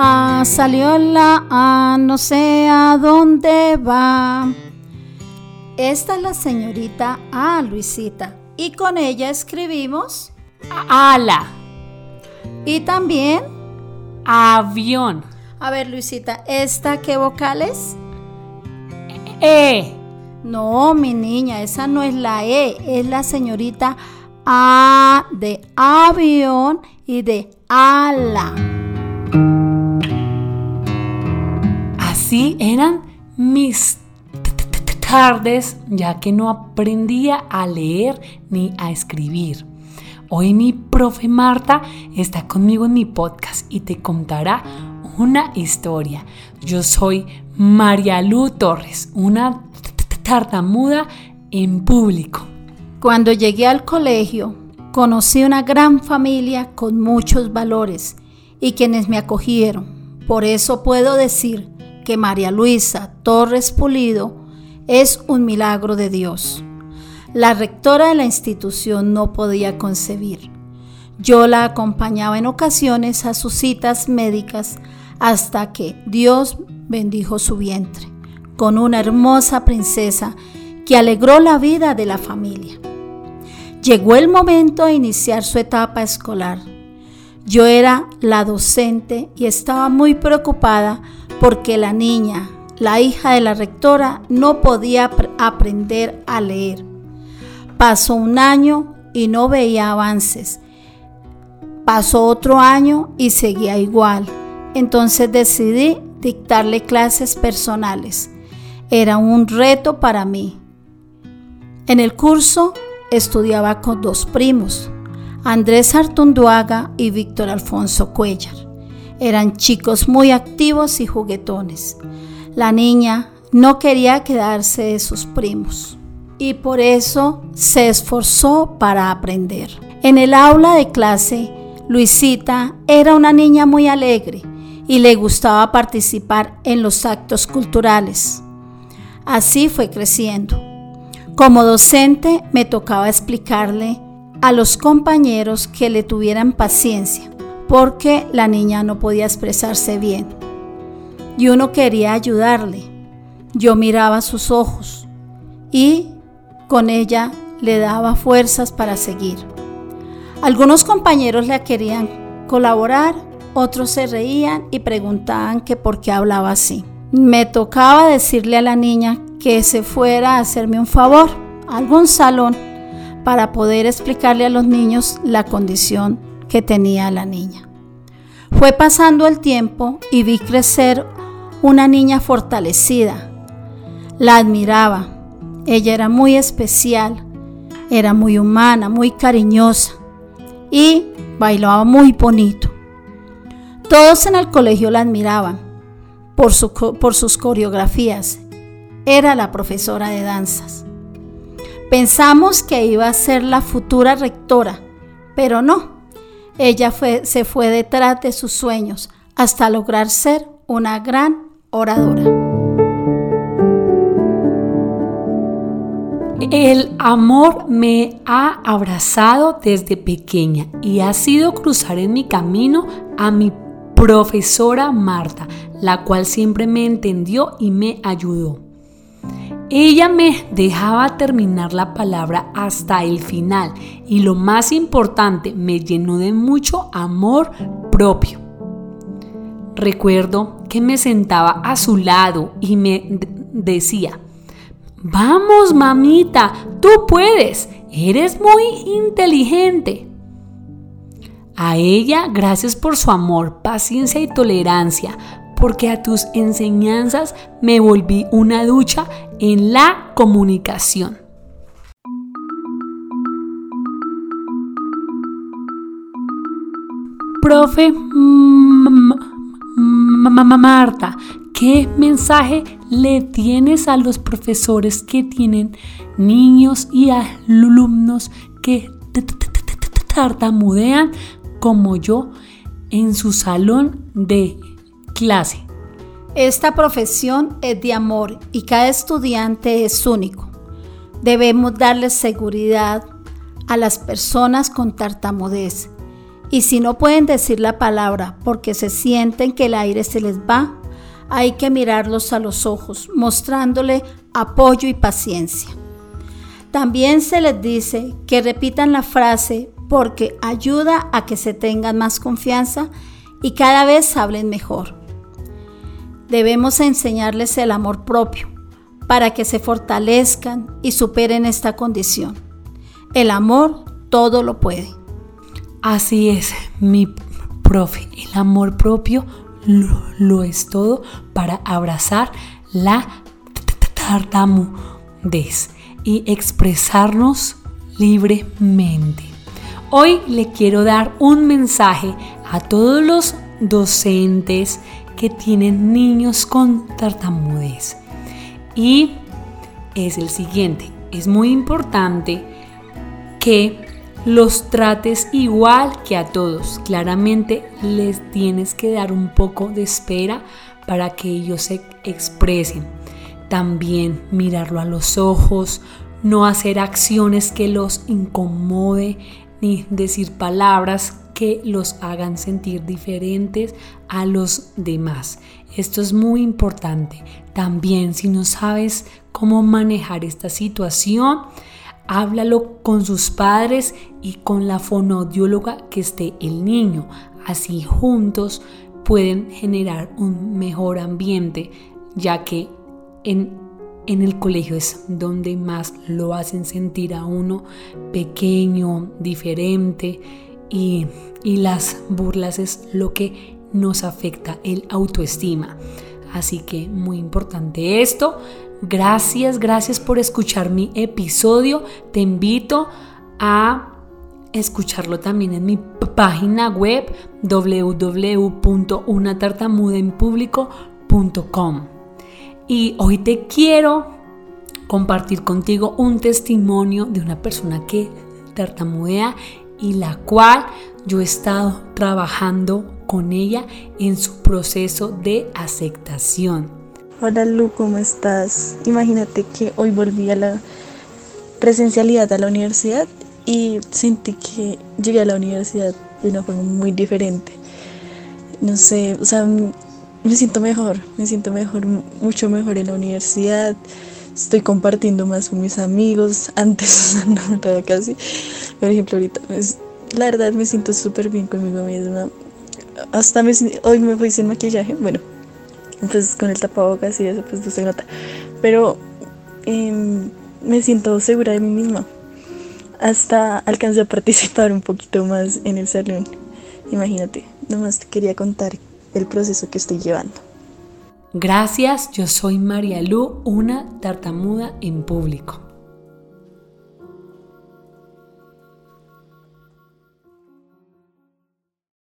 A salió la A, no sé a dónde va. Esta es la señorita A, Luisita. Y con ella escribimos ala. Y también avión. A ver, Luisita, ¿esta qué vocal es? E. No, mi niña, esa no es la E, es la señorita A de avión y de ala. Así eran mis tardes, ya que no aprendía a leer ni a escribir. Hoy mi profe Marta está conmigo en mi podcast y te contará una historia. Yo soy María Lu Torres, una tartamuda en público. Cuando llegué al colegio, conocí una gran familia con muchos valores y quienes me acogieron. Por eso puedo decir que María Luisa Torres Pulido es un milagro de Dios. La rectora de la institución no podía concebir. Yo la acompañaba en ocasiones a sus citas médicas hasta que Dios bendijo su vientre con una hermosa princesa que alegró la vida de la familia. Llegó el momento de iniciar su etapa escolar. Yo era la docente y estaba muy preocupada porque la niña, la hija de la rectora, no podía aprender a leer. Pasó un año y no veía avances. Pasó otro año y seguía igual. Entonces decidí dictarle clases personales. Era un reto para mí. En el curso estudiaba con dos primos, Andrés Artunduaga y Víctor Alfonso Cuellar. Eran chicos muy activos y juguetones. La niña no quería quedarse de sus primos y por eso se esforzó para aprender. En el aula de clase, Luisita era una niña muy alegre y le gustaba participar en los actos culturales. Así fue creciendo. Como docente me tocaba explicarle a los compañeros que le tuvieran paciencia, porque la niña no podía expresarse bien. Y uno quería ayudarle. Yo miraba sus ojos y con ella le daba fuerzas para seguir. Algunos compañeros le querían colaborar, otros se reían y preguntaban que por qué hablaba así. Me tocaba decirle a la niña que se fuera a hacerme un favor algún salón para poder explicarle a los niños la condición que tenía la niña. Fue pasando el tiempo y vi crecer una niña fortalecida. La admiraba, ella era muy especial, era muy humana, muy cariñosa y bailaba muy bonito. Todos en el colegio la admiraban por, por sus coreografías. Era la profesora de danzas. Pensamos que iba a ser la futura rectora, pero no. Ella se fue detrás de sus sueños hasta lograr ser una gran oradora. El amor me ha abrazado desde pequeña y ha sido cruzar en mi camino a mi profesora Marta, la cual siempre me entendió y me ayudó. Ella me dejaba terminar la palabra hasta el final y lo más importante, me llenó de mucho amor propio. Recuerdo que me sentaba a su lado y me decía, Vamos, mamita, tú puedes, eres muy inteligente. A ella, gracias por su amor, paciencia y tolerancia, porque a tus enseñanzas me volví una ducha en la comunicación. Profe Marta, ¿qué mensaje le tienes a los profesores que tienen niños y alumnos que tartamudean como yo en su salón de clase? Esta profesión es de amor y cada estudiante es único. Debemos darle seguridad a las personas con tartamudez Y si no pueden decir la palabra porque se sienten que el aire se les va, hay que mirarlos a los ojos, mostrándole apoyo y paciencia. También se les dice que repitan la frase porque ayuda a que se tengan más confianza y cada vez hablen mejor. Debemos enseñarles el amor propio para que se fortalezcan y superen esta condición. El amor todo lo puede. Así es, mi profe, el amor propio lo, es todo para abrazar la tartamudez y expresarnos libremente. Hoy le quiero dar un mensaje a todos los docentes que tienen niños con tartamudez. Y es el siguiente, es muy importante que los trates igual que a todos. Claramente les tienes que dar un poco de espera para que ellos se expresen. También mirarlo a los ojos, no hacer acciones que los incomode, ni decir palabras que los hagan sentir diferentes a los demás. Esto es muy importante. También si no sabes cómo manejar esta situación, háblalo con sus padres y con la fonodióloga que esté el niño. Así juntos pueden generar un mejor ambiente, ya que en, en el colegio es donde más lo hacen sentir a uno pequeño, diferente y, y las burlas es lo que nos afecta el autoestima. Así que muy importante esto. Gracias, gracias por escuchar mi episodio. Te invito a escucharlo también en mi página web www.unatartamudaenpublico.com. Y hoy te quiero compartir contigo un testimonio de una persona que tartamudea y la cual yo he estado trabajando con ella en su proceso de aceptación. Hola Lu, ¿cómo estás? Imagínate que hoy volví a la presencialidad a la universidad y sentí que llegué a la universidad de una forma muy diferente. No sé, o sea, me siento mejor, me siento mejor, mucho mejor en la universidad. Estoy compartiendo más con mis amigos. Antes no estaba casi. Por ejemplo, ahorita, pues, la verdad me siento súper bien conmigo misma. Hasta hoy me fui sin maquillaje. Bueno, pues con el tapabocas y eso pues no se nota. Pero em, me siento segura de mí misma. Hasta alcancé a participar un poquito más en el salón. Imagínate, nomás te quería contar el proceso que estoy llevando. Gracias, yo soy María Lu, una tartamuda en público.